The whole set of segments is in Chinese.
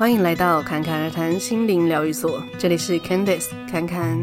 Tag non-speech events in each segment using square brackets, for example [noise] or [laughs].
欢迎来到侃侃而谈心灵疗愈所，这里是 Candice 侃侃。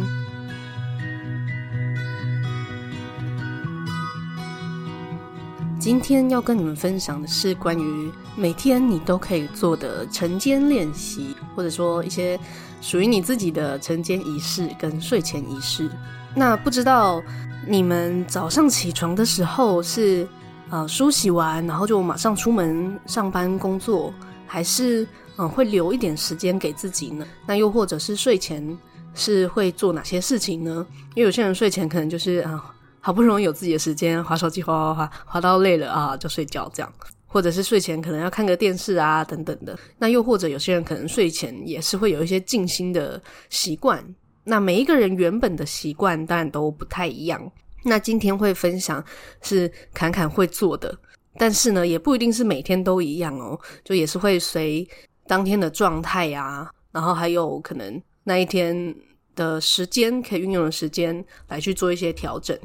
今天要跟你们分享的是关于每天你都可以做的晨间练习，或者说一些属于你自己的晨间仪式跟睡前仪式。那不知道你们早上起床的时候是呃梳洗完，然后就马上出门上班工作，还是？嗯，会留一点时间给自己呢？那又或者是睡前是会做哪些事情呢？因为有些人睡前可能就是啊，好不容易有自己的时间，划手机，划划划，划到累了啊，就睡觉这样。或者是睡前可能要看个电视啊，等等的。那又或者有些人可能睡前也是会有一些静心的习惯。那每一个人原本的习惯当然都不太一样。那今天会分享是侃侃会做的，但是呢，也不一定是每天都一样哦，就也是会随。当天的状态呀，然后还有可能那一天的时间可以运用的时间来去做一些调整。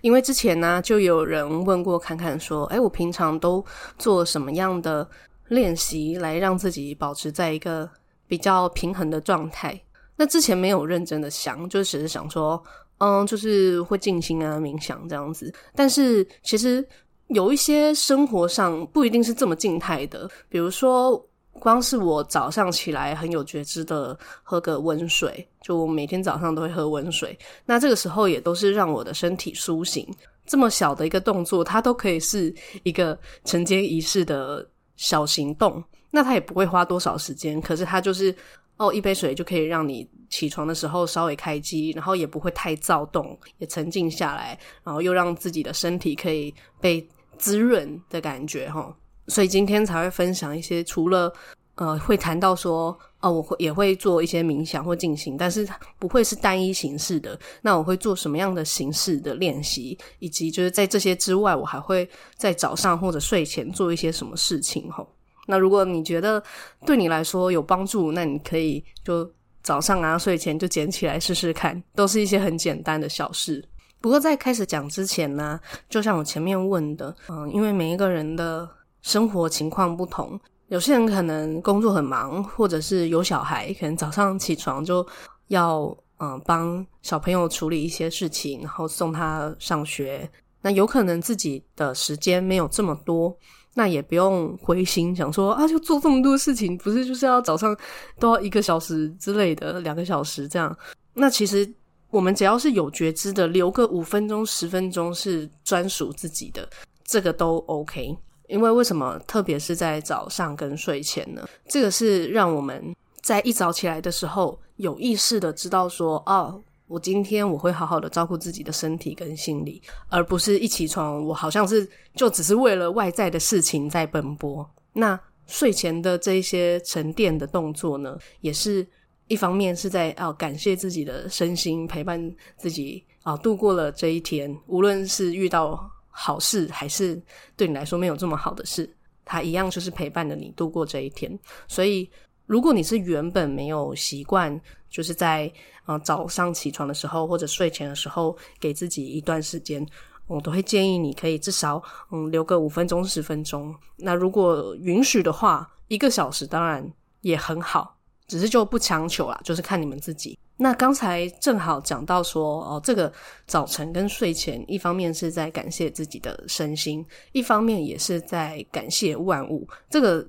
因为之前呢，就有人问过侃侃说：“哎，我平常都做什么样的练习来让自己保持在一个比较平衡的状态？”那之前没有认真的想，就只是想说，嗯，就是会静心啊、冥想这样子。但是其实有一些生活上不一定是这么静态的，比如说。光是我早上起来很有觉知的喝个温水，就我每天早上都会喝温水。那这个时候也都是让我的身体苏醒。这么小的一个动作，它都可以是一个晨间仪式的小行动。那它也不会花多少时间，可是它就是哦，一杯水就可以让你起床的时候稍微开机，然后也不会太躁动，也沉静下来，然后又让自己的身体可以被滋润的感觉，哈。所以今天才会分享一些，除了呃会谈到说，哦，我会也会做一些冥想或进行，但是不会是单一形式的。那我会做什么样的形式的练习，以及就是在这些之外，我还会在早上或者睡前做一些什么事情齁。那如果你觉得对你来说有帮助，那你可以就早上啊睡前就捡起来试试看，都是一些很简单的小事。不过在开始讲之前呢，就像我前面问的，嗯，因为每一个人的。生活情况不同，有些人可能工作很忙，或者是有小孩，可能早上起床就要嗯帮小朋友处理一些事情，然后送他上学。那有可能自己的时间没有这么多，那也不用灰心，想说啊，就做这么多事情，不是就是要早上都要一个小时之类的，两个小时这样。那其实我们只要是有觉知的，留个五分钟、十分钟是专属自己的，这个都 OK。因为为什么特别是在早上跟睡前呢？这个是让我们在一早起来的时候有意识的知道说，哦，我今天我会好好的照顾自己的身体跟心理，而不是一起床我好像是就只是为了外在的事情在奔波。那睡前的这些沉淀的动作呢，也是一方面是在哦感谢自己的身心陪伴自己啊，度过了这一天，无论是遇到。好事还是对你来说没有这么好的事，它一样就是陪伴着你度过这一天。所以，如果你是原本没有习惯，就是在呃早上起床的时候或者睡前的时候，给自己一段时间，我都会建议你可以至少嗯留个五分钟十分钟。那如果允许的话，一个小时当然也很好，只是就不强求啦，就是看你们自己。那刚才正好讲到说，哦，这个早晨跟睡前，一方面是在感谢自己的身心，一方面也是在感谢万物。这个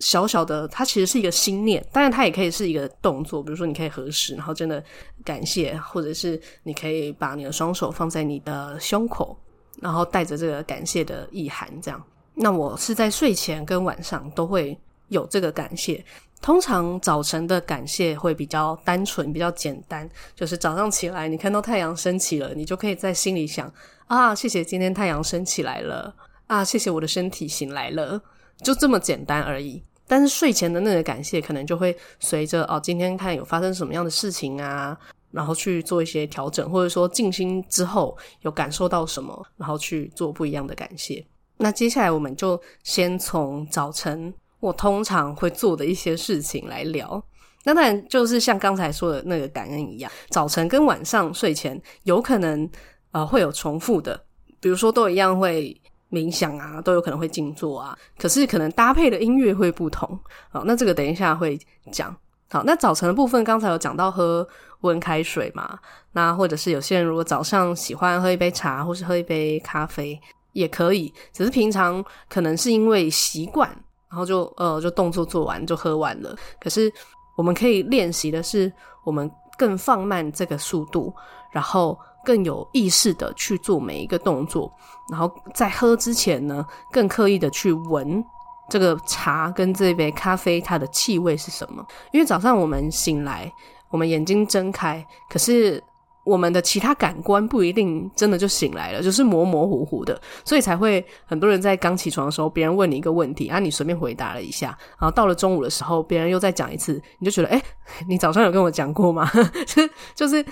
小小的，它其实是一个心念，当然它也可以是一个动作，比如说你可以合十，然后真的感谢，或者是你可以把你的双手放在你的胸口，然后带着这个感谢的意涵，这样。那我是在睡前跟晚上都会有这个感谢。通常早晨的感谢会比较单纯，比较简单，就是早上起来，你看到太阳升起了，你就可以在心里想啊，谢谢今天太阳升起来了啊，谢谢我的身体醒来了，就这么简单而已。但是睡前的那个感谢，可能就会随着哦，今天看有发生什么样的事情啊，然后去做一些调整，或者说静心之后有感受到什么，然后去做不一样的感谢。那接下来我们就先从早晨。我通常会做的一些事情来聊，那当然就是像刚才说的那个感恩一样，早晨跟晚上睡前有可能呃会有重复的，比如说都一样会冥想啊，都有可能会静坐啊。可是可能搭配的音乐会不同。好，那这个等一下会讲。好，那早晨的部分，刚才有讲到喝温开水嘛？那或者是有些人如果早上喜欢喝一杯茶，或是喝一杯咖啡，也可以。只是平常可能是因为习惯，然后就呃就动作做完就喝完了。可是我们可以练习的是，我们更放慢这个速度，然后更有意识的去做每一个动作，然后在喝之前呢，更刻意的去闻。这个茶跟这杯咖啡，它的气味是什么？因为早上我们醒来，我们眼睛睁开，可是我们的其他感官不一定真的就醒来了，就是模模糊糊的，所以才会很多人在刚起床的时候，别人问你一个问题啊，你随便回答了一下，然后到了中午的时候，别人又再讲一次，你就觉得，诶，你早上有跟我讲过吗？[laughs] 就是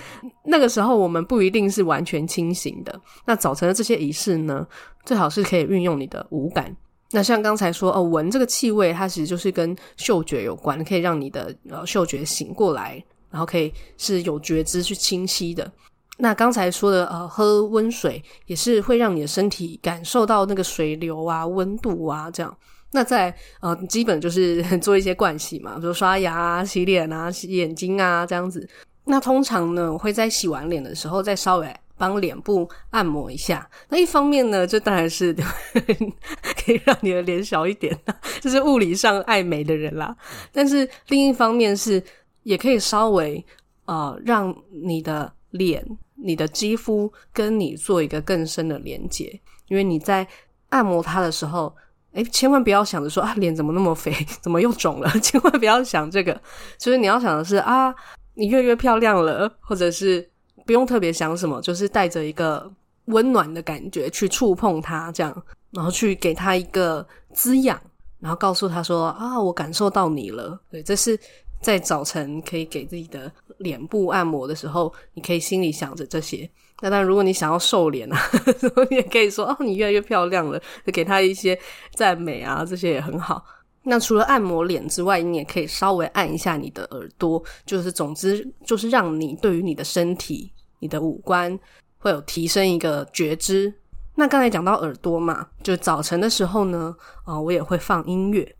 那个时候，我们不一定是完全清醒的。那早晨的这些仪式呢，最好是可以运用你的五感。那像刚才说哦，闻这个气味，它其实就是跟嗅觉有关，可以让你的呃嗅觉醒过来，然后可以是有觉知去清晰的。那刚才说的呃，喝温水也是会让你的身体感受到那个水流啊、温度啊这样。那在呃，基本就是 [laughs] 做一些盥洗嘛，比如刷牙啊、洗脸啊、洗眼睛啊这样子。那通常呢，我会在洗完脸的时候再稍微。帮脸部按摩一下，那一方面呢，这当然是 [laughs] 可以让你的脸小一点，就是物理上爱美的人啦。但是另一方面是，也可以稍微呃让你的脸、你的肌肤跟你做一个更深的连接，因为你在按摩它的时候，诶，千万不要想着说 [laughs] [laughs] 啊，脸怎么那么肥，怎么又肿了，千万不要想这个，就是你要想的是啊，你越越漂亮了，或者是。不用特别想什么，就是带着一个温暖的感觉去触碰它，这样，然后去给它一个滋养，然后告诉他说：“啊，我感受到你了。”对，这是在早晨可以给自己的脸部按摩的时候，你可以心里想着这些。那当然，如果你想要瘦脸啊，[laughs] 你也可以说：“哦，你越来越漂亮了。”就给他一些赞美啊，这些也很好。那除了按摩脸之外，你也可以稍微按一下你的耳朵，就是总之就是让你对于你的身体。你的五官会有提升一个觉知。那刚才讲到耳朵嘛，就早晨的时候呢，啊、我也会放音乐。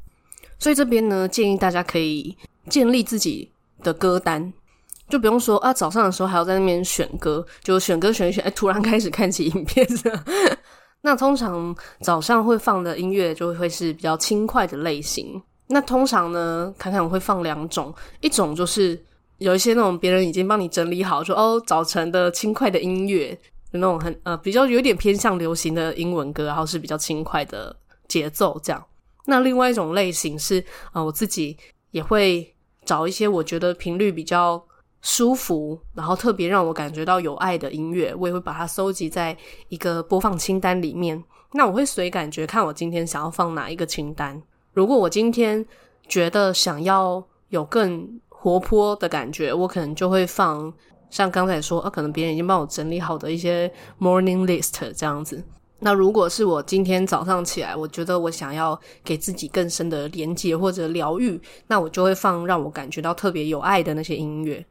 所以这边呢，建议大家可以建立自己的歌单，就不用说啊，早上的时候还要在那边选歌，就选歌选一选，哎，突然开始看起影片。[laughs] 那通常早上会放的音乐就会是比较轻快的类型。那通常呢，侃侃会放两种，一种就是。有一些那种别人已经帮你整理好，说哦，早晨的轻快的音乐，有那种很呃比较有点偏向流行的英文歌，然后是比较轻快的节奏这样。那另外一种类型是啊、我自己也会找一些我觉得频率比较舒服，然后特别让我感觉到有爱的音乐，我也会把它收集在一个播放清单里面。那我会随感觉看我今天想要放哪一个清单。如果我今天觉得想要有更活泼的感觉，我可能就会放像刚才说啊，可能别人已经帮我整理好的一些 morning list 这样子。那如果是我今天早上起来，我觉得我想要给自己更深的连接或者疗愈，那我就会放让我感觉到特别有爱的那些音乐。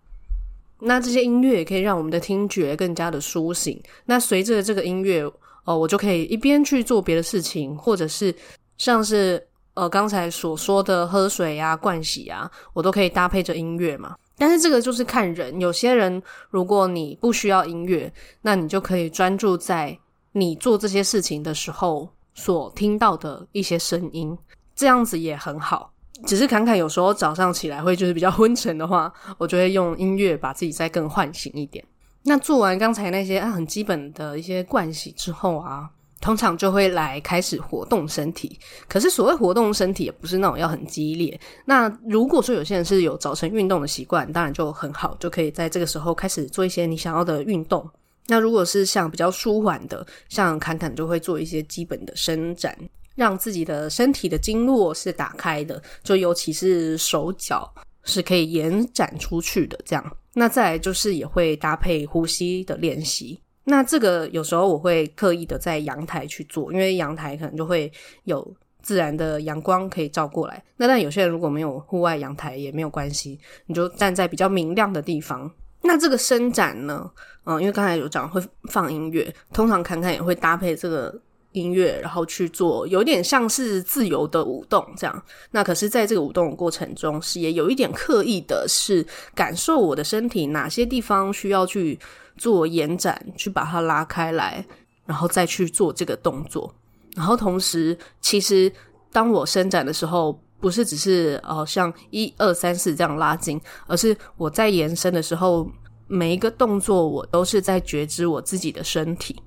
那这些音乐也可以让我们的听觉更加的苏醒。那随着这个音乐，哦，我就可以一边去做别的事情，或者是像是。呃，刚才所说的喝水啊、盥洗啊，我都可以搭配着音乐嘛。但是这个就是看人，有些人如果你不需要音乐，那你就可以专注在你做这些事情的时候所听到的一些声音，这样子也很好。只是侃侃有时候早上起来会就是比较昏沉的话，[laughs] 我就会用音乐把自己再更唤醒一点。那做完刚才那些很基本的一些惯习之后啊。通常就会来开始活动身体，可是所谓活动身体也不是那种要很激烈。那如果说有些人是有早晨运动的习惯，当然就很好，就可以在这个时候开始做一些你想要的运动。那如果是像比较舒缓的，像侃侃就会做一些基本的伸展，让自己的身体的经络是打开的，就尤其是手脚是可以延展出去的这样。那再来就是也会搭配呼吸的练习。那这个有时候我会刻意的在阳台去做，因为阳台可能就会有自然的阳光可以照过来。那但有些人如果没有户外阳台也没有关系，你就站在比较明亮的地方。那这个伸展呢，嗯，因为刚才有讲会放音乐，通常侃侃也会搭配这个音乐，然后去做，有点像是自由的舞动这样。那可是，在这个舞动的过程中，是也有一点刻意的，是感受我的身体哪些地方需要去做延展，去把它拉开来，然后再去做这个动作。然后同时，其实当我伸展的时候，不是只是呃像一二三四这样拉筋，而是我在延伸的时候，每一个动作我都是在觉知我自己的身体。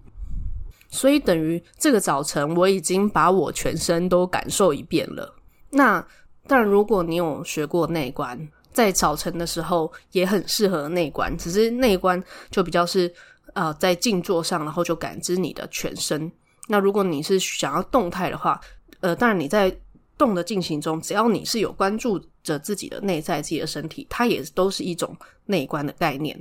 所以等于这个早晨，我已经把我全身都感受一遍了。那但，如果你有学过内观，在早晨的时候也很适合内观，只是内观就比较是呃在静坐上，然后就感知你的全身。那如果你是想要动态的话，呃，当然你在动的进行中，只要你是有关注着自己的内在、自己的身体，它也都是一种内观的概念。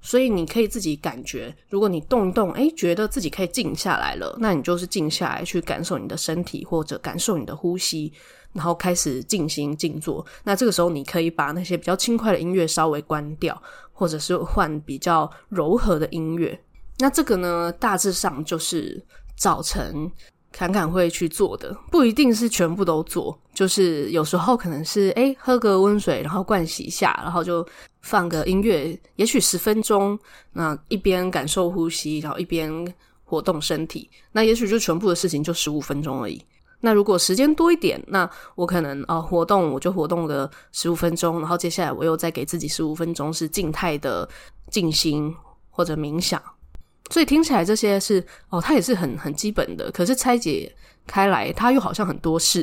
所以你可以自己感觉，如果你动一动，诶，觉得自己可以静下来了，那你就是静下来去感受你的身体，或者感受你的呼吸，然后开始静心静坐。那这个时候你可以把那些比较轻快的音乐稍微关掉，或者是换比较柔和的音乐。那这个呢，大致上就是早晨。侃侃会去做的，不一定是全部都做，就是有时候可能是诶，喝个温水，然后盥洗一下，然后就放个音乐，也许十分钟，那一边感受呼吸，然后一边活动身体，那也许就全部的事情就十五分钟而已。那如果时间多一点，那我可能啊、活动我就活动个十五分钟，然后接下来我又再给自己十五分钟是静态的静心或者冥想。所以听起来这些是哦，它也是很很基本的。可是拆解开来，它又好像很多事。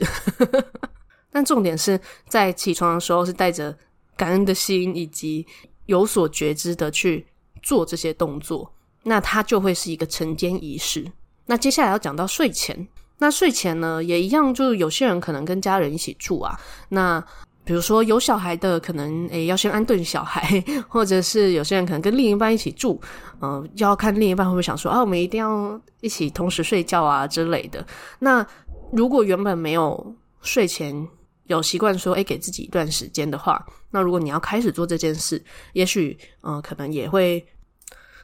[laughs] 但重点是在起床的时候是带着感恩的心，以及有所觉知的去做这些动作，那它就会是一个晨间仪式。那接下来要讲到睡前，那睡前呢也一样，就是有些人可能跟家人一起住啊，那。比如说有小孩的，可能诶要先安顿小孩，[laughs] 或者是有些人可能跟另一半一起住，嗯、要看另一半会不会想说啊，我们一定要一起同时睡觉啊之类的。那如果原本没有睡前有习惯说，诶给自己一段时间的话，那如果你要开始做这件事，也许嗯、可能也会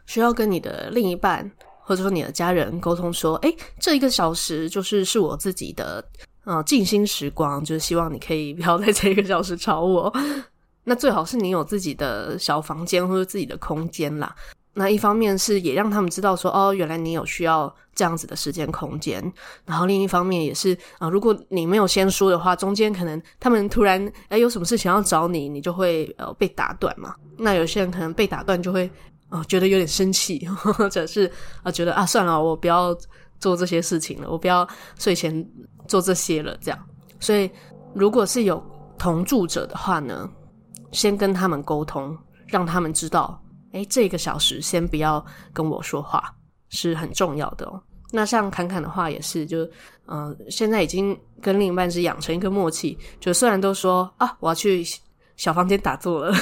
需要跟你的另一半或者说你的家人沟通说，诶这一个小时就是是我自己的。啊，静心时光就是希望你可以 [laughs] 不要在这个小时吵我。[laughs] 那最好是你有自己的小房间或者自己的空间啦。那一方面是也让他们知道说，哦，原来你有需要这样子的时间空间。然后另一方面也是啊，如果你没有先说的话，中间可能他们突然哎有什么事情要找你，你就会呃被打断嘛。那有些人可能被打断就会啊、觉得有点生气，[laughs] 或者是啊、觉得啊算了，我不要。做这些事情了，我不要睡前做这些了，这样。所以，如果是有同住者的话呢，先跟他们沟通，让他们知道，诶，这个小时先不要跟我说话，是很重要的。那像侃侃的话也是，就嗯、呃，现在已经跟另一半是养成一个默契，就虽然都说啊，我要去小房间打坐了。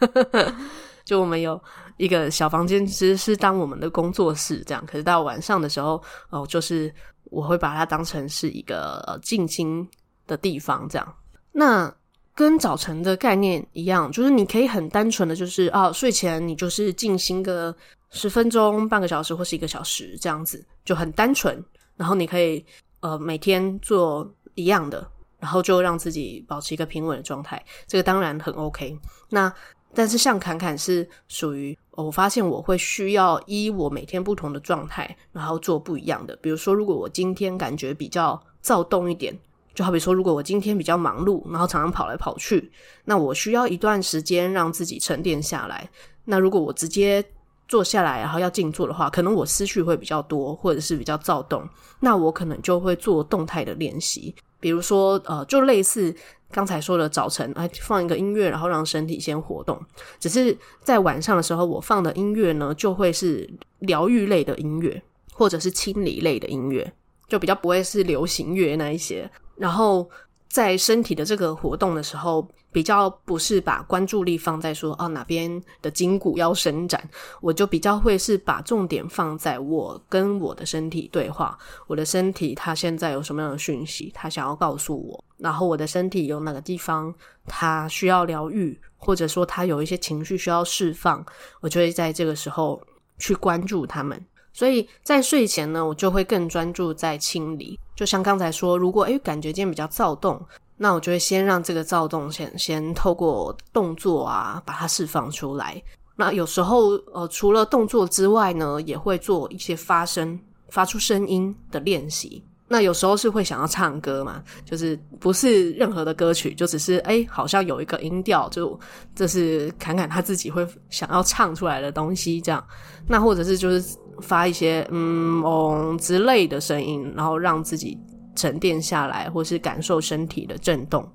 [laughs] 就我们有一个小房间，其实是当我们的工作室这样。可是到晚上的时候，哦，就是我会把它当成是一个呃静心的地方这样。那跟早晨的概念一样，就是你可以很单纯的就是啊，睡前你就是静心个十分钟、半个小时或是一个小时这样子，就很单纯。然后你可以呃每天做一样的，然后就让自己保持一个平稳的状态。这个当然很 OK。那但是像侃侃是属于，我发现我会需要依我每天不同的状态，然后做不一样的。比如说，如果我今天感觉比较躁动一点，就好比说，如果我今天比较忙碌，然后常常跑来跑去，那我需要一段时间让自己沉淀下来。那如果我直接坐下来，然后要静坐的话，可能我思绪会比较多，或者是比较躁动，那我可能就会做动态的练习，比如说，呃，就类似。刚才说的早晨，哎，放一个音乐，然后让身体先活动。只是在晚上的时候，我放的音乐呢，就会是疗愈类的音乐，或者是清理类的音乐，就比较不会是流行乐那一些。然后在身体的这个活动的时候，比较不是把关注力放在说，哦，哪边的筋骨要伸展，我就比较会是把重点放在我跟我的身体对话，我的身体它现在有什么样的讯息，它想要告诉我。然后我的身体有哪个地方它需要疗愈，或者说它有一些情绪需要释放，我就会在这个时候去关注他们。所以在睡前呢，我就会更专注在清理。就像刚才说，如果诶感觉今天比较躁动，那我就会先让这个躁动先先透过动作啊把它释放出来。那有时候呃除了动作之外呢，也会做一些发声、发出声音的练习。那有时候是会想要唱歌嘛，就是不是任何的歌曲，就只是诶好像有一个音调，就这是侃侃他自己会想要唱出来的东西这样。那或者是就是发一些嗯哦之类的声音，然后让自己沉淀下来，或是感受身体的震动。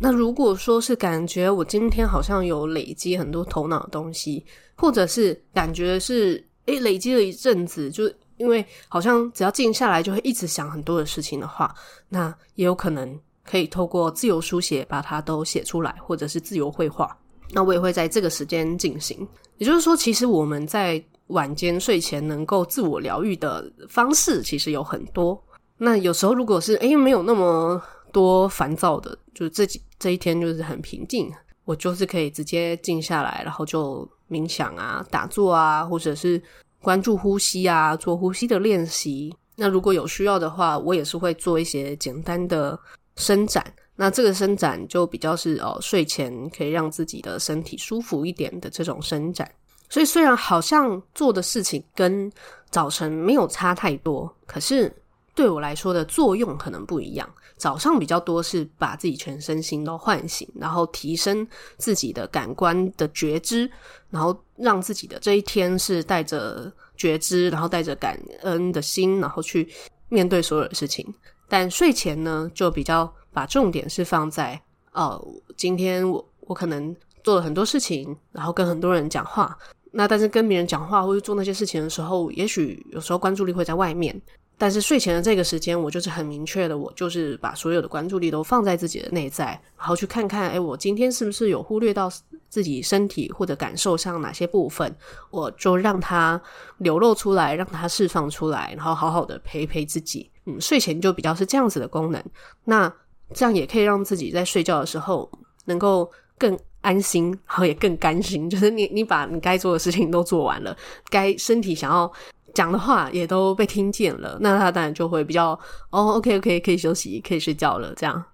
那如果说是感觉我今天好像有累积很多头脑的东西，或者是感觉是诶累积了一阵子就。因为好像只要静下来就会一直想很多的事情的话，那也有可能可以透过自由书写把它都写出来，或者是自由绘画。那我也会在这个时间进行。也就是说，其实我们在晚间睡前能够自我疗愈的方式其实有很多。那有时候如果是诶没有那么多烦躁的，就是这几这一天就是很平静，我就是可以直接静下来，然后就冥想啊、打坐啊，或者是。关注呼吸啊，做呼吸的练习。那如果有需要的话，我也是会做一些简单的伸展。那这个伸展就比较是哦，睡前可以让自己的身体舒服一点的这种伸展。所以虽然好像做的事情跟早晨没有差太多，可是对我来说的作用可能不一样。早上比较多是把自己全身心都唤醒，然后提升自己的感官的觉知，然后让自己的这一天是带着觉知，然后带着感恩的心，然后去面对所有的事情。但睡前呢，就比较把重点是放在哦，今天我我可能做了很多事情，然后跟很多人讲话。那但是跟别人讲话或者做那些事情的时候，也许有时候关注力会在外面。但是睡前的这个时间，我就是很明确的，我就是把所有的关注力都放在自己的内在，然后去看看，诶，我今天是不是有忽略到自己身体或者感受上哪些部分，我就让它流露出来，让它释放出来，然后好好的陪陪自己。嗯，睡前就比较是这样子的功能，那这样也可以让自己在睡觉的时候能够更安心，然后也更甘心，[laughs] 就是你你把你该做的事情都做完了，该身体想要。讲的话也都被听见了，那他当然就会比较哦，OK OK，可以休息，可以睡觉了。这样，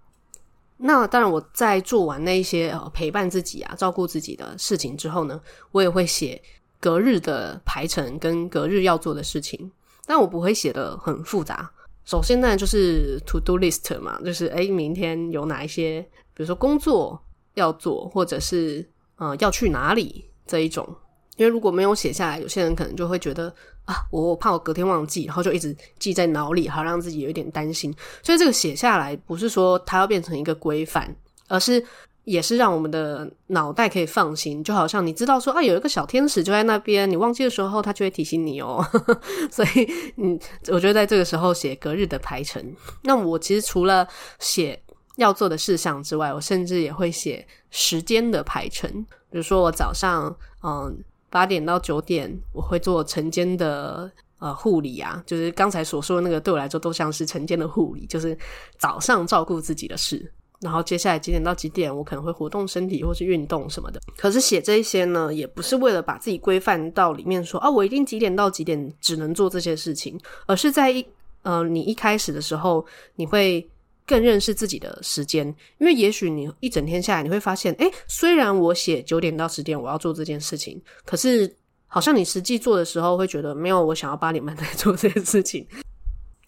那当然我在做完那一些陪伴自己啊、照顾自己的事情之后呢，我也会写隔日的排程跟隔日要做的事情，但我不会写得很复杂。首先呢，就是 to do list 嘛，就是诶，明天有哪一些，比如说工作要做，或者是呃要去哪里这一种。因为如果没有写下来，有些人可能就会觉得啊，我怕我隔天忘记，然后就一直记在脑里，好让自己有一点担心。所以这个写下来不是说它要变成一个规范，而是也是让我们的脑袋可以放心。就好像你知道说啊，有一个小天使就在那边，你忘记的时候，它就会提醒你哦。[laughs] 所以嗯，我觉得在这个时候写隔日的排程。那我其实除了写要做的事项之外，我甚至也会写时间的排程。比如说我早上嗯。八点到九点，我会做晨间的呃护理啊，就是刚才所说的那个，对我来说都像是晨间的护理，就是早上照顾自己的事。然后接下来几点到几点，我可能会活动身体或是运动什么的。可是写这些呢，也不是为了把自己规范到里面说啊，我一定几点到几点只能做这些事情，而是在一呃你一开始的时候，你会。更认识自己的时间，因为也许你一整天下来，你会发现，诶，虽然我写九点到十点我要做这件事情，可是好像你实际做的时候会觉得没有我想要八点半 [laughs] 再做这件事情，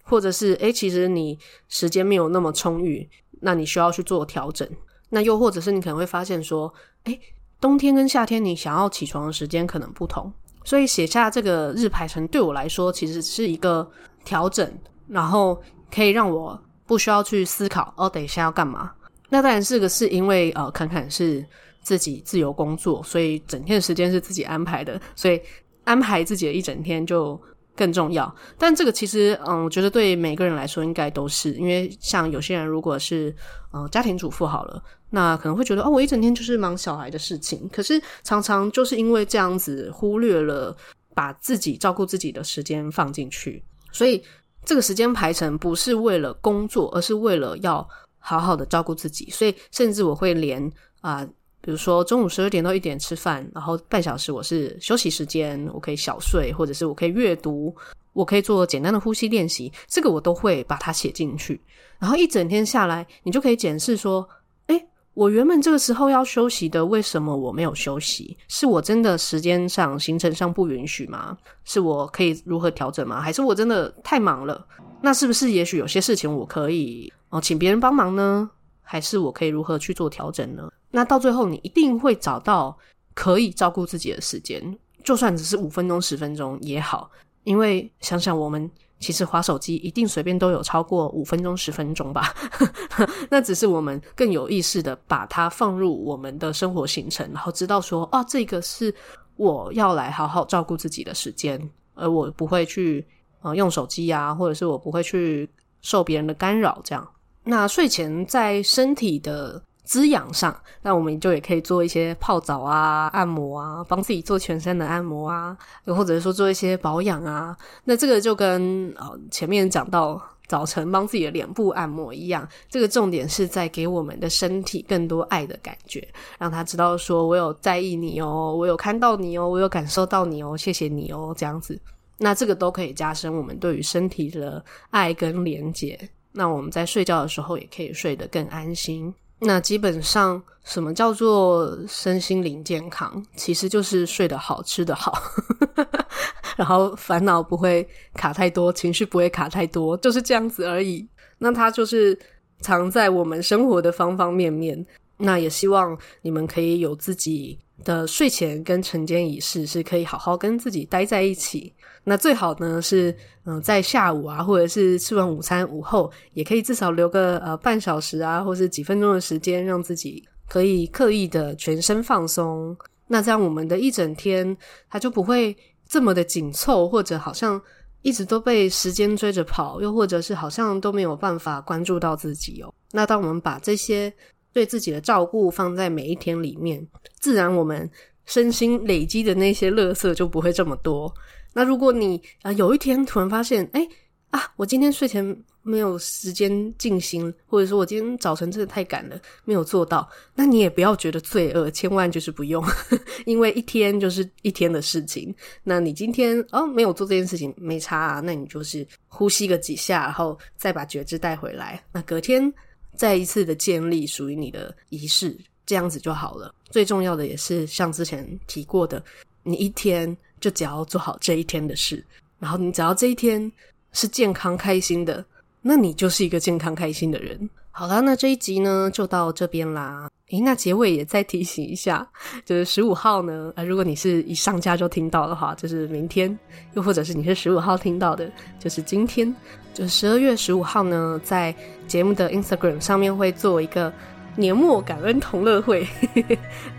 或者是诶，其实你时间没有那么充裕，那你需要去做调整。那又或者是你可能会发现说，诶，冬天跟夏天你想要起床的时间可能不同，所以写下这个日排程对我来说其实是一个调整，然后可以让我。不需要去思考哦，等一下要干嘛？那当然是个是因为呃，侃侃是自己自由工作，所以整天的时间是自己安排的，所以安排自己的一整天就更重要。但这个其实嗯，我觉得对每个人来说应该都是，因为像有些人如果是嗯、呃、家庭主妇好了，那可能会觉得哦，我一整天就是忙小孩的事情，可是常常就是因为这样子忽略了把自己照顾自己的时间放进去，所以。这个时间排程不是为了工作，而是为了要好好的照顾自己。所以，甚至我会连啊、比如说中午十二点到一点吃饭，然后半小时我是休息时间，我可以小睡，或者是我可以阅读，我可以做简单的呼吸练习，这个我都会把它写进去。然后一整天下来，你就可以检视说，我原本这个时候要休息的，为什么我没有休息？是我真的时间上、行程上不允许吗？是我可以如何调整吗？还是我真的太忙了？那是不是也许有些事情我可以哦，请别人帮忙呢？还是我可以如何去做调整呢？那到最后，你一定会找到可以照顾自己的时间，就算只是五分钟、十分钟也好。因为想想我们其实滑手机，一定随便都有超过五分钟、十分钟吧。[laughs] 那只是我们更有意识的把它放入我们的生活行程，然后知道说，哦，这个是我要来好好照顾自己的时间，而我不会去呃用手机啊，或者是我不会去受别人的干扰。这样，那睡前在身体的滋养上，那我们就也可以做一些泡澡啊、按摩啊，帮自己做全身的按摩啊，又或者说做一些保养啊。那这个就跟呃前面讲到早晨帮自己的脸部按摩一样，这个重点是在给我们的身体更多爱的感觉，让他知道说我有在意你哦，我有看到你哦，我有感受到你哦，谢谢你哦，这样子。那这个都可以加深我们对于身体的爱跟连结。那我们在睡觉的时候也可以睡得更安心。那基本上，什么叫做身心灵健康？其实就是睡得好，吃得好，[laughs] 然后烦恼不会卡太多，情绪不会卡太多，就是这样子而已。那它就是藏在我们生活的方方面面。那也希望你们可以有自己的睡前跟晨间仪式，是可以好好跟自己待在一起。那最好呢是，嗯、在下午啊，或者是吃完午餐午后，也可以至少留个呃半小时啊，或是几分钟的时间，让自己可以刻意的全身放松。那这样我们的一整天，它就不会这么的紧凑，或者好像一直都被时间追着跑，又或者是好像都没有办法关注到自己哦。那当我们把这些对自己的照顾放在每一天里面，自然我们身心累积的那些垃圾就不会这么多。那如果你啊、有一天突然发现，哎啊，我今天睡前没有时间静心，或者说我今天早晨真的太赶了，没有做到，那你也不要觉得罪恶，千万就是不用，[laughs] 因为一天就是一天的事情。那你今天哦没有做这件事情没差啊，那你就是呼吸个几下，然后再把觉知带回来。那隔天再一次的建立属于你的仪式，这样子就好了。最重要的也是像之前提过的，你一天。就只要做好这一天的事，然后你只要这一天是健康开心的，那你就是一个健康开心的人。好啦，那这一集呢就到这边啦。诶，那结尾也再提醒一下，就是十五号呢，呃，如果你是一上架就听到的话，就是明天；又或者是你是十五号听到的，就是今天。就是十二月十五号呢，在节目的 Instagram 上面会做一个年末感恩同乐会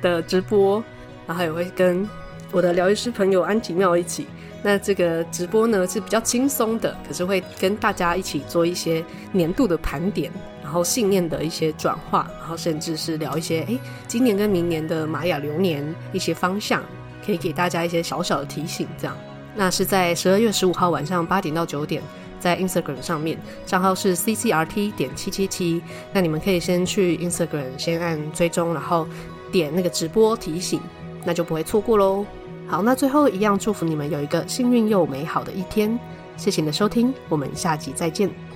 的直播，然后也会跟。我的疗愈师朋友安吉妙一起，那这个直播呢是比较轻松的，可是会跟大家一起做一些年度的盘点，然后信念的一些转化，然后甚至是聊一些诶今年跟明年的玛雅流年一些方向，可以给大家一些小小的提醒。这样，那是在十二月十五号晚上八点到九点，在 Instagram 上面，账号是 CCRT 点七七七。那你们可以先去 Instagram 先按追踪，然后点那个直播提醒，那就不会错过喽。好，那最后一样祝福你们有一个幸运又美好的一天。谢谢你的收听，我们下集再见。